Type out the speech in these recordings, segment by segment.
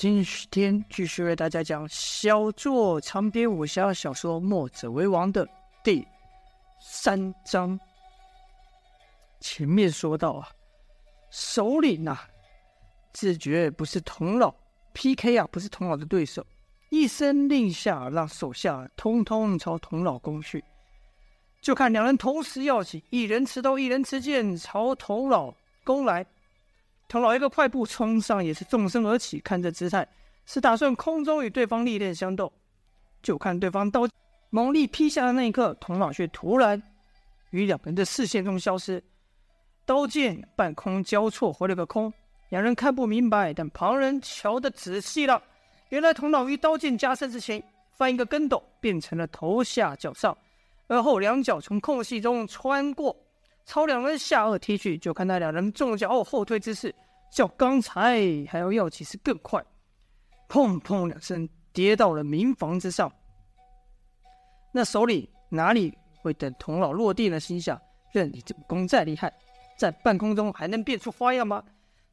今天继续为大家讲小作长篇武侠小说《墨者为王》的第三章。前面说到啊，首领呐、自觉不是童老 PK 啊，不是童老的对手，一声令下，让手下通通朝童老攻去。就看两人同时要起，一人持刀，一人持剑，朝童老攻来。童老一个快步冲上，也是纵身而起，看这姿态是打算空中与对方历练相斗。就看对方刀猛力劈下的那一刻，童老却突然与两人的视线中消失，刀剑半空交错，回了个空。两人看不明白，但旁人瞧得仔细了，原来童老于刀剑加身之前翻一个跟斗，变成了头下脚上，而后两脚从空隙中穿过。朝两人下颚踢去，就看那两人中了脚后后退之势，较刚才还要要起时更快。砰砰两声，跌到了民房之上。那手里哪里会等童老落地呢？心想：任你这武功再厉害，在半空中还能变出花样吗？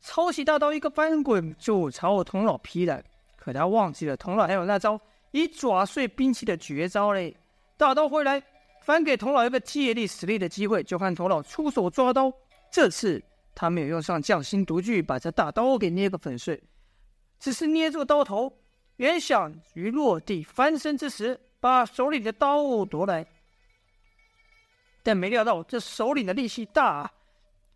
抄起大刀，一个翻滚就朝我童老劈来。可他忘记了，童老还有那招以爪碎兵器的绝招嘞。大刀回来。反给童老一个借力使力的机会，就看童老出手抓刀。这次他没有用上匠心独具，把这大刀给捏个粉碎，只是捏住刀头，原想于落地翻身之时，把手里的刀夺来。但没料到这首领的力气大啊，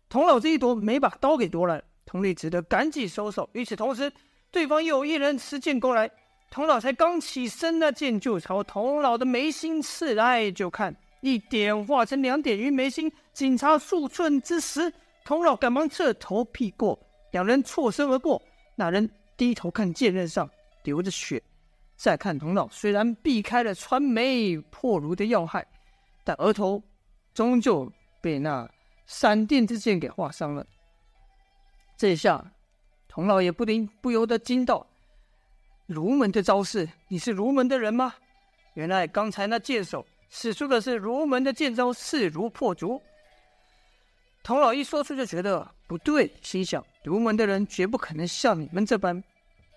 童老这一夺，没把刀给夺来，童力只得赶紧收手。与此同时，对方又一人持剑攻来。童老才刚起身，那剑就朝童老的眉心刺来。就看一点化成两点于眉心，仅差数寸之时，童老赶忙侧头避过，两人错身而过。那人低头看剑刃上流着血，再看童老，虽然避开了穿眉破颅的要害，但额头终究被那闪电之剑给划伤了。这下，童老也不禁不由得惊道。儒门的招式，你是儒门的人吗？原来刚才那剑手使出的是儒门的剑招，势如破竹。童老一说出就觉得不对，心想儒门的人绝不可能像你们这般。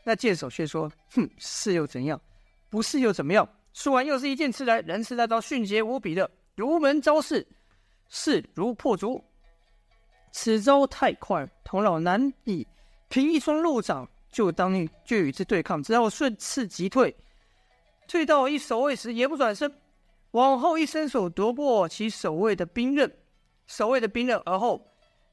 那剑手却说：“哼，是又怎样？不是又怎么样？”说完又是一剑刺来，仍是那招迅捷无比的儒门招式，势如破竹。此招太快，童老难以凭一双肉掌。就当就与之对抗，只好顺势急退，退到一守卫时，也不转身，往后一伸手夺过其守卫的兵刃，守卫的兵刃，而后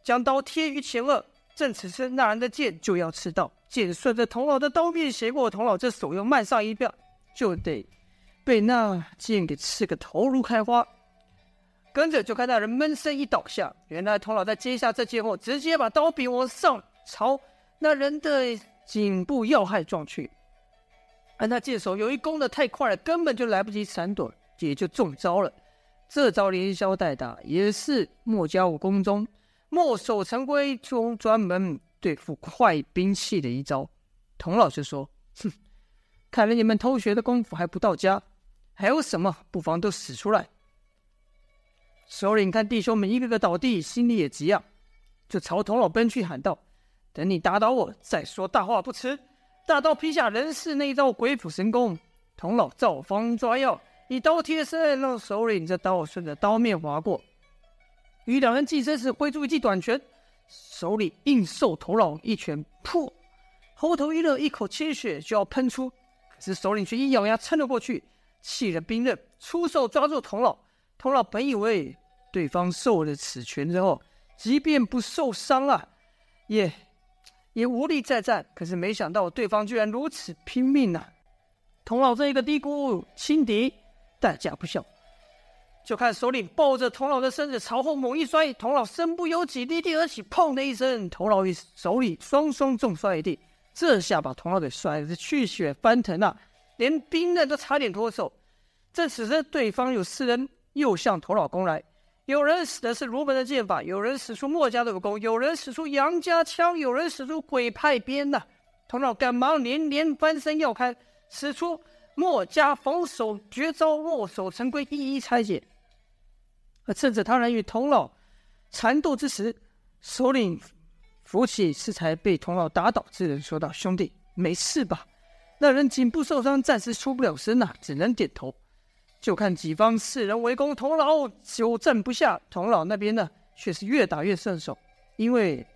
将刀贴于前额。正此时，那人的剑就要刺到，剑顺着童老的刀面斜过，童老这手又慢上一步，就得被那剑给刺个头颅开花。跟着就看那人闷声一倒下，原来童老在接下这剑后，直接把刀柄往上朝那人的。颈部要害撞去，而那剑手由于攻得太快了，根本就来不及闪躲，也就中招了。这招连消带打，也是墨家武功中墨守成规中专门对付快兵器的一招。童老师说：“哼，看来你们偷学的功夫还不到家，还有什么不妨都使出来。”首领看弟兄们一个个倒地，心里也急啊，就朝童老奔去，喊道。等你打倒我，再说大话不迟。大刀劈下，人世那一招鬼斧神工。童老照方抓药，一刀贴身，让首领这刀顺着刀面划过。与两人近身时，挥出一记短拳，首领硬受童老一拳，噗，喉头一热，一口鲜血就要喷出，可是首领却一咬牙撑了过去，弃了兵刃，出手抓住童老。童老本以为对方受了此拳之后，即便不受伤啊，也。也无力再战，可是没想到对方居然如此拼命啊！童老这一个低估轻敌，代价不小。就看首领抱着童老的身子朝后猛一摔，童老身不由己离地而起，砰的一声，童老与首领双双重摔一地。这下把童老给摔的是气血翻腾啊，连兵刃都差点脱手。正此时，对方有四人又向童老攻来。有人使的是儒门的剑法，有人使出墨家的武功，有人使出杨家枪，有人使出鬼派鞭呐。童老赶忙连连翻身要开，使出墨家防守绝招，墨守成规，一一拆解。而趁着他人与童老缠斗之时，首领扶起适才被童老打倒之人，说道：“兄弟，没事吧？”那人颈部受伤，暂时出不了声呐、只能点头。就看己方四人围攻童老，久战不下。童老那边呢，却是越打越顺手，因为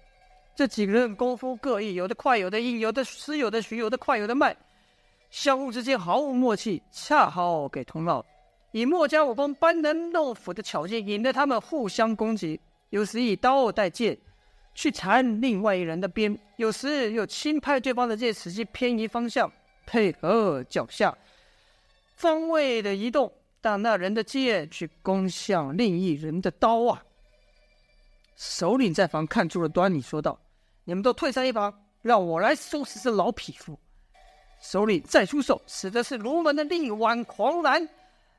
这几个人功夫各异，有的快，有的硬，有的实，有的虚，有的快，有的慢，相互之间毫无默契，恰好给童老以墨家武功班门弄斧的巧劲，引得他们互相攻击。有时以刀带剑去缠另外一人的鞭，有时又轻拍对方的剑，使其偏移方向。配合脚下方位的移动，但那人的剑去攻向另一人的刀啊！首领在旁看出了端倪，说道：“你们都退散一旁，让我来收拾这老匹夫。”首领再出手，使的是卢门的力挽狂澜。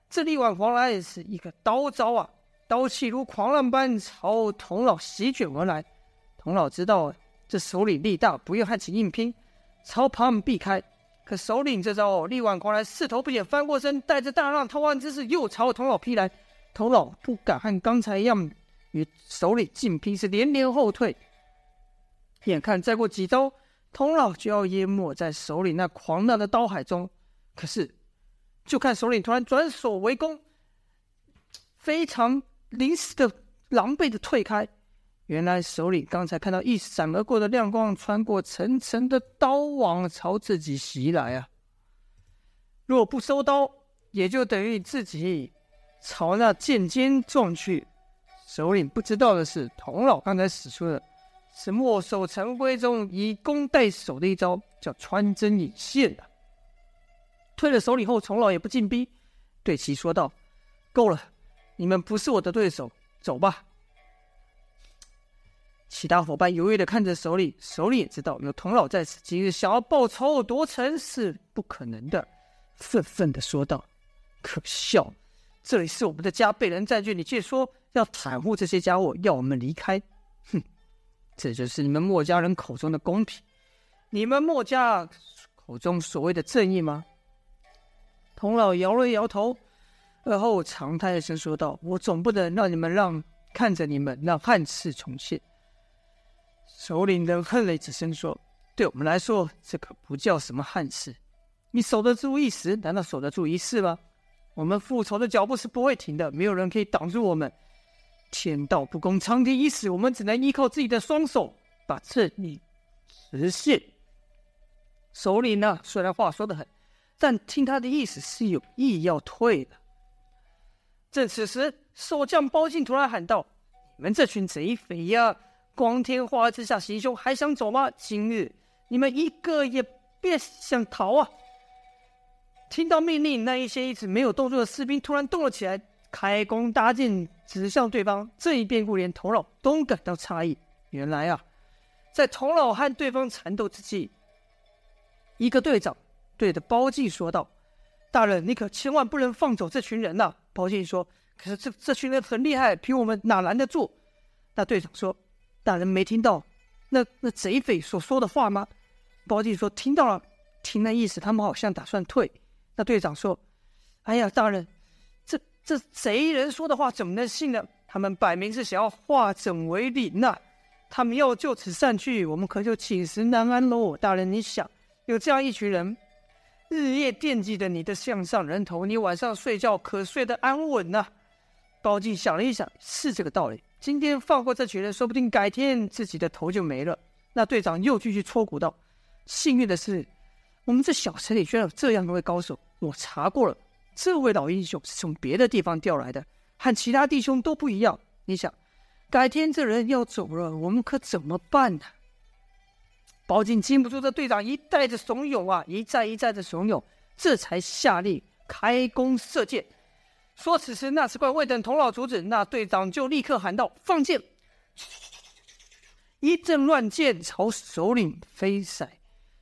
这力挽狂澜是一个刀招啊，刀气如狂浪般朝童老席卷而来。童老知道这首领力大，不愿和其硬拼，朝旁避开。可首领这招力挽狂澜，势头不减，翻过身，带着大浪淘湾之势，又朝童老劈来。童老不敢和刚才一样与首领硬拼，是连连后退。眼看再过几招，童老就要淹没在首领那狂浪的刀海中。可是，就看首领突然转手为攻，非常临时的、狼狈的退开。原来首领刚才看到一闪而过的亮光，穿过层层的刀网，朝自己袭来啊！若不收刀，也就等于自己朝那剑尖撞去。首领不知道的是，童老刚才使出的是墨守成规中以攻代守的一招，叫穿针引线的。退了首领后，童老也不进逼，对其说道：“够了，你们不是我的对手，走吧。”其他伙伴犹豫的看着首领，首领也知道有童老在此，今日想要报仇夺城是不可能的，愤愤的说道：“可笑！这里是我们的家，被人占据，你却说要袒护这些家伙，要我们离开？哼，这就是你们墨家人口中的公平，你们墨家口中所谓的正义吗？”童老摇了摇头，而后长叹一声说道：“我总不能让你们让看着你们让汉室重现。”首领冷哼了一声，说：“对我们来说，这可不叫什么憾事。你守得住一时，难道守得住一世吗？我们复仇的脚步是不会停的，没有人可以挡住我们。天道不公，苍天已死，我们只能依靠自己的双手把正义实现。”首领呢，虽然话说得很，但听他的意思是有意要退的。正此时，守将包进突然喊道：“你们这群贼匪呀！”光天化日之下行凶，还想走吗？今日你们一个也别想逃啊！听到命令，那一些一直没有动作的士兵突然动了起来，开弓搭箭，指向对方。这一变故连童老都感到诧异。原来啊，在童老和对方缠斗之际，一个队长对着包进说道：“大人，你可千万不能放走这群人呐、！”包进说：“可是这这群人很厉害，凭我们哪拦得住？”那队长说。大人没听到那那贼匪所说的话吗？包进说听到了，听那意思，他们好像打算退。那队长说：“哎呀，大人，这这贼人说的话怎么能信呢？他们摆明是想要化整为零呐！他们要就此散去，我们可就寝食难安喽。大人，你想，有这样一群人，日夜惦记着你的项上人头，你晚上睡觉可睡得安稳呐？”包进想了一想，是这个道理。今天放过这群人，说不定改天自己的头就没了。那队长又继续戳鼓道：“幸运的是，我们这小城里居然有这样一位高手。我查过了，这位老英雄是从别的地方调来的，和其他弟兄都不一样。你想，改天这人要走了，我们可怎么办呢？”包进禁不住这队长一再的怂恿啊，一再一再的怂恿，这才下令开弓射箭。说此时，那只怪未等童老阻止，那队长就立刻喊道：“放箭！”一阵乱箭朝首领飞闪。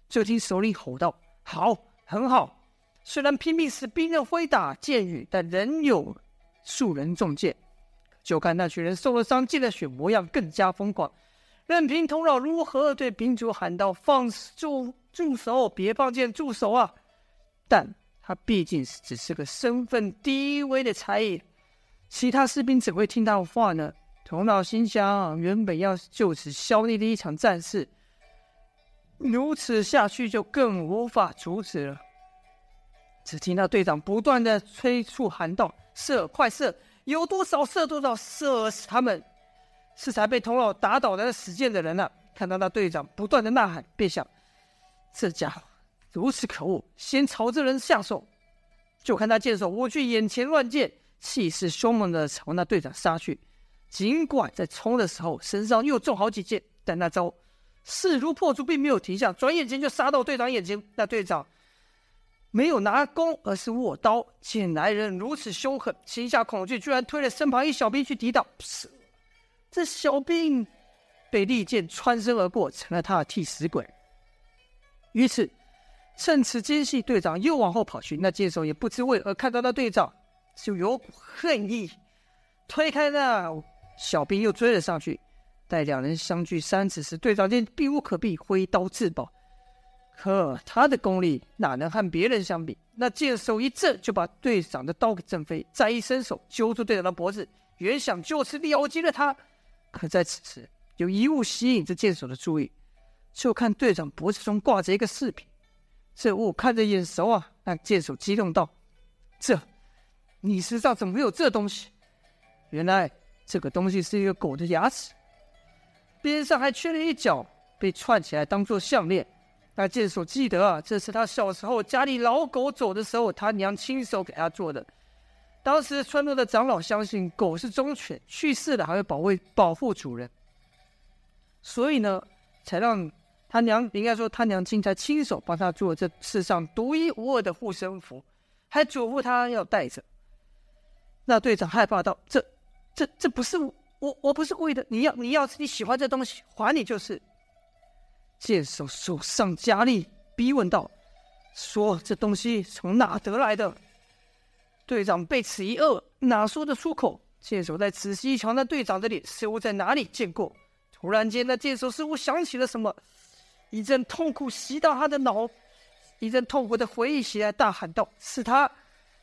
就听首领吼道：“好，很好！虽然拼命使兵刃挥打箭雨，但仍有数人中箭。就看那群人受了伤，见了血，模样更加疯狂。任凭童老如何对兵卒喊道：‘放住，住手！别放箭，住手啊！’但……他毕竟是只是个身份低微的差役，其他士兵怎会听他话呢？童老心想，原本要就此消灭的一场战事，如此下去就更无法阻止了。只听到队长不断的催促喊道：“射，快射！有多少射多少，射死他们！”是才被童老打倒的死贱的人了、啊。看到那队长不断的呐喊，便想：这家伙如此可恶，先朝这人下手。就看他剑手握去眼前乱箭，气势凶猛的朝那队长杀去。尽管在冲的时候身上又中好几箭，但那招势如破竹，并没有停下，转眼间就杀到队长眼前。那队长没有拿弓，而是握刀。见来人如此凶狠，心下恐惧，居然推了身旁一小兵去抵挡。这小兵被利箭穿身而过，成了他的替死鬼。于此趁此间隙，队长又往后跑去。那剑手也不知为何看到那队长，就有股恨意，推开那。小兵又追了上去，待两人相距三尺时，队长见避无可避，挥刀自保。可他的功力哪能和别人相比？那剑手一震，就把队长的刀给震飞，再一伸手揪住队长的脖子，原想就此了结了他。可在此时，有一物吸引着剑手的注意，就看队长脖子中挂着一个饰品，这物看着眼熟啊！那箭手激动道：“这，你身上怎么会有这东西？”原来。这个东西是一个狗的牙齿，边上还缺了一角，被串起来当做项链。那剑手记得啊，这是他小时候家里老狗走的时候，他娘亲手给他做的。当时村落的长老相信狗是忠犬，去世了还会保卫保护主人，所以呢，才让他娘应该说他娘亲才亲手帮他做这世上独一无二的护身符，还嘱咐他要带着。那队长害怕道：“这。”这这不是我，我不是故意的。你要你要你喜欢这东西，还你就是。剑手手上加力，逼问道：“说这东西从哪得来的？”队长被此一愕，哪说得出口？剑手再仔细一瞧，那队长的脸似乎在哪里见过。突然间，那剑手似乎想起了什么，一阵痛苦袭到他的脑，一阵痛苦的回忆袭来，大喊道：“是他，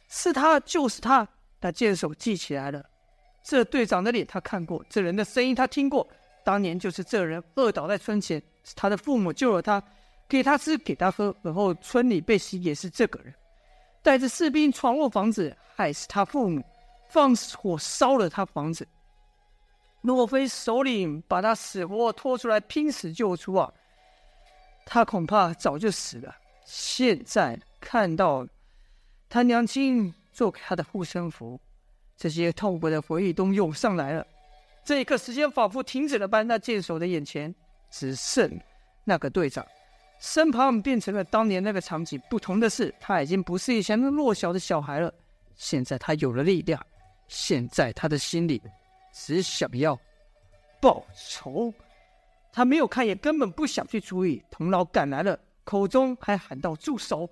是他，就是他！”那剑手记起来了。这队长的脸他看过，这人的声音他听过，当年就是这人饿倒在村前，是他的父母救了他，给他吃给他喝，而后村里被袭也是这个人，带着士兵闯入房子，害死他父母，放火烧了他房子。若非首领把他死活拖出来拼死救出啊，他恐怕早就死了。现在看到他娘亲做给他的护身符。这些痛苦的回忆都涌上来了，这一刻，时间仿佛停止了般。那剑手的眼前只剩那个队长，身旁变成了当年那个场景。不同的是，他已经不是以前那弱小的小孩了，现在他有了力量。现在他的心里只想要报仇。他没有看也根本不想去注意。童老赶来了，口中还喊道：“住手！”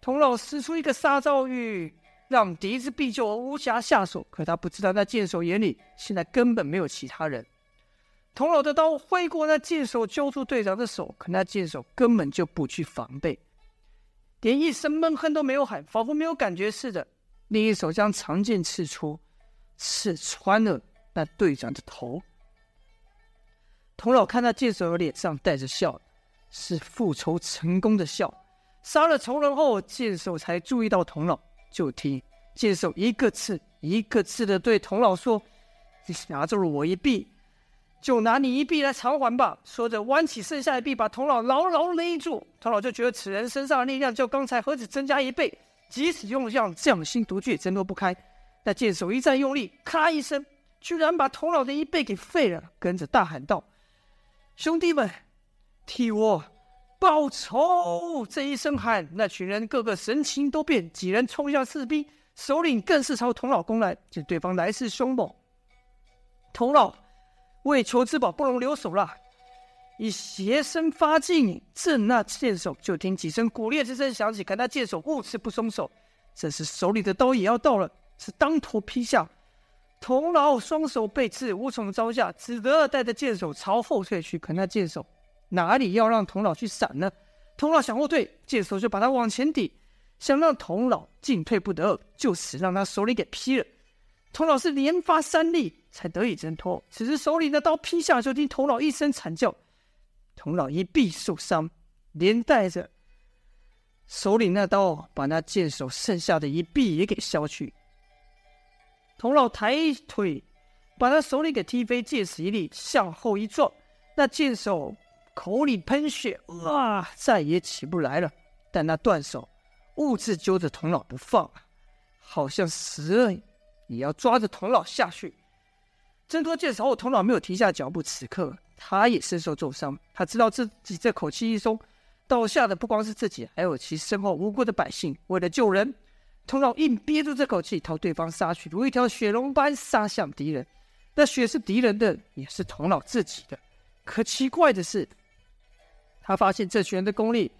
童老使出一个杀招欲。让敌之必救无暇下手，可他不知道那剑手眼里现在根本没有其他人。童老的刀挥过那剑手，揪住队长的手，可那剑手根本就不去防备，连一声闷哼都没有喊，仿佛没有感觉似的。另一手将长剑刺出，刺穿了那队长的头。童老看那剑手的脸上带着笑，是复仇成功的笑。杀了仇人后，剑手才注意到童老。就听剑手一个刺一个刺的对童老说：“你拿住了我一臂，就拿你一臂来偿还吧。”说着，弯起剩下的臂，把童老牢牢勒住。童老就觉得此人身上的力量较刚才何止增加一倍，即使用上匠心独具，也挣脱不开。那剑手一再用力，咔一声，居然把童老的一臂给废了，跟着大喊道：“兄弟们，替我！”报仇！这一声喊，那群人个个神情都变，几人冲向士兵，首领更是朝童老攻来。见对方来势凶猛，童老为求自保，不容留手了，以斜身发劲，正那剑手，就听几声骨裂之声响起，看那剑手兀自不松手，这时手里的刀也要到了，是当头劈下。童老双手被刺，无从招架，只得带着剑手朝后退去。可那剑手。哪里要让童老去闪呢？童老想后退，剑手就把他往前抵，想让童老进退不得，就此让他手里给劈了。童老是连发三力才得以挣脱。此时手里的刀劈下，就听童老一声惨叫，童老一臂受伤，连带着手里那刀，把那剑手剩下的一臂也给削去。童老抬腿，把他手里给踢飞，借此一力向后一撞，那剑手口里喷血，哇，再也起不来了。但那断手兀自揪着童老不放，好像死了也要抓着童老下去。挣脱剑手后，童老没有停下脚步。此刻他也身受重伤，他知道自己这口气一松，倒下的不光是自己，还有其身后无辜的百姓。为了救人，童老硬憋住这口气，朝对方杀去，如一条血龙般杀向敌人。那血是敌人的，也是童老自己的。可奇怪的是，他发现这群人的功力。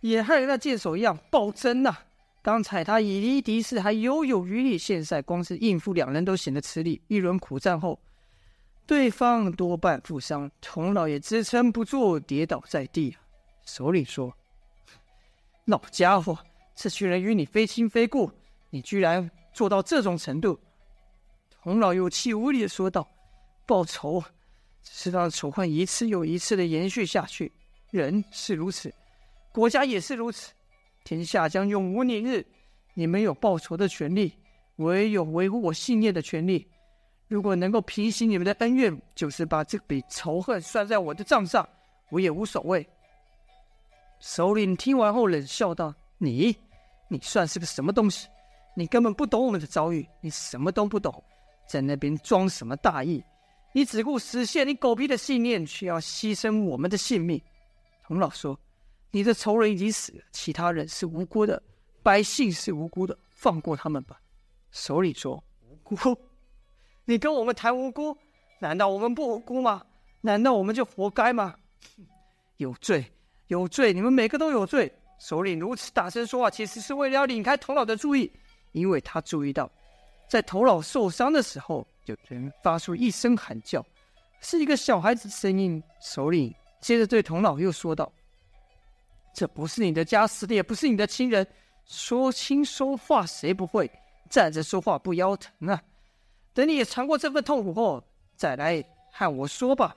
也和那剑手一样暴增呐、刚才他以一敌四还犹有余力，现在光是应付两人都显得吃力。一轮苦战后，对方多半负伤，童老也支撑不住，跌倒在地。首领说：“老家伙，这群人与你非亲非故，你居然做到这种程度！”童老有气无力的说道：“报仇，只是让仇恨一次又一次的延续下去。人是如此。”国家也是如此，天下将永无宁日。你们有报仇的权利，我也有维护我信念的权利。如果能够平息你们的恩怨，就是把这笔仇恨算在我的账上，我也无所谓。首领听完后冷笑道：“你，你算是个什么东西？你根本不懂我们的遭遇，你什么都不懂，在那边装什么大义？你只顾实现你狗屁的信念，却要牺牲我们的性命。”童老说。你的仇人已经死了，其他人是无辜的，百姓是无辜的，放过他们吧。首领说：“无辜？你跟我们谈无辜？难道我们不无辜吗？难道我们就活该吗？有罪，有罪！你们每个都有罪。”首领如此大声说话，其实是为了要引开童老的注意，因为他注意到，在童老受伤的时候，有人发出一声喊叫，是一个小孩子的声音。首领接着对童老又说道。这不是你的家，死的也不是你的亲人。说轻说话谁不会？站着说话不腰疼啊！等你也尝过这份痛苦后，再来和我说吧。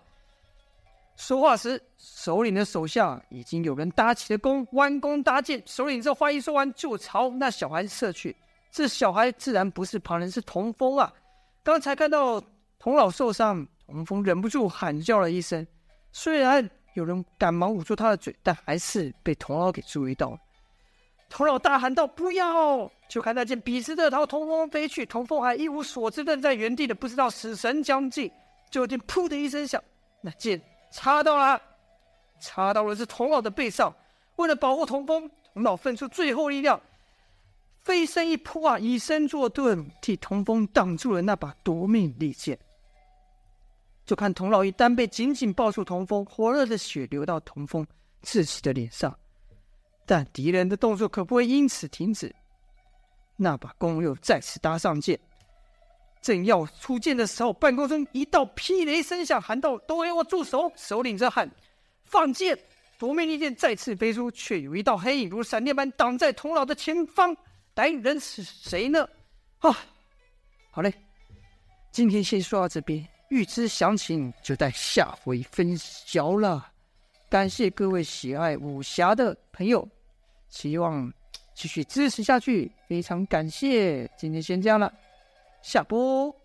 说话时，首领的手下已经有人搭起了弓，弯弓搭箭。首领这话一说完，就朝那小孩射去。这小孩自然不是旁人，是童风啊！刚才看到童老受伤，童风忍不住喊叫了一声。虽然。有人赶忙捂住他的嘴，但还是被童老给注意到了。童老大喊道：“不要！”就看那箭笔直的朝童风飞去，童风还一无所知，愣在原地的，不知道死神将近。就听“噗”的一声响，那剑插到了，插到了这童老的背上。为了保护童风，童老奋出最后力量，飞身一扑啊，以身作盾，替童风挡住了那把夺命利剑。就看童老一单背紧紧抱住童风，火热的血流到童风稚气的脸上，但敌人的动作可不会因此停止。那把弓又再次搭上箭，正要出剑的时候，半空中一道霹雷声响，喊道：“都给我住手！”首领这喊：“放箭！”夺命利剑再次飞出，却有一道黑影如闪电般挡在童老的前方。来人是谁呢？啊，好嘞，今天先说到这边。欲知详情，就待下回分晓了。感谢各位喜爱武侠的朋友，希望继续支持下去，非常感谢。今天先这样了，下播。